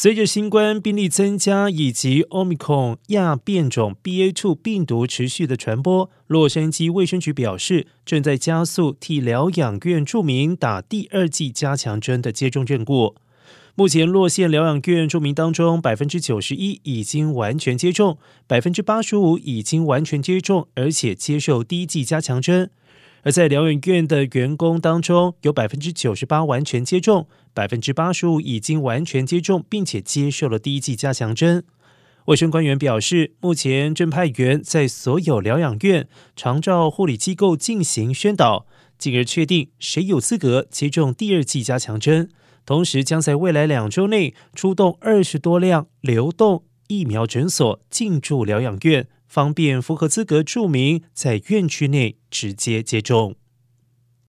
随着新冠病例增加以及 Omicron 亚变种 BA.2 病毒持续的传播，洛杉矶卫生局表示，正在加速替疗养院住民打第二剂加强针的接种任务。目前，洛县疗养院住民当中，百分之九十一已经完全接种，百分之八十五已经完全接种，而且接受第一剂加强针。而在疗养院的员工当中，有百分之九十八完全接种，百分之八十五已经完全接种，并且接受了第一剂加强针。卫生官员表示，目前正派员在所有疗养院、长照护理机构进行宣导，进而确定谁有资格接种第二剂加强针。同时，将在未来两周内出动二十多辆流动疫苗诊所进驻疗养院。方便符合资格住民在院区内直接接种。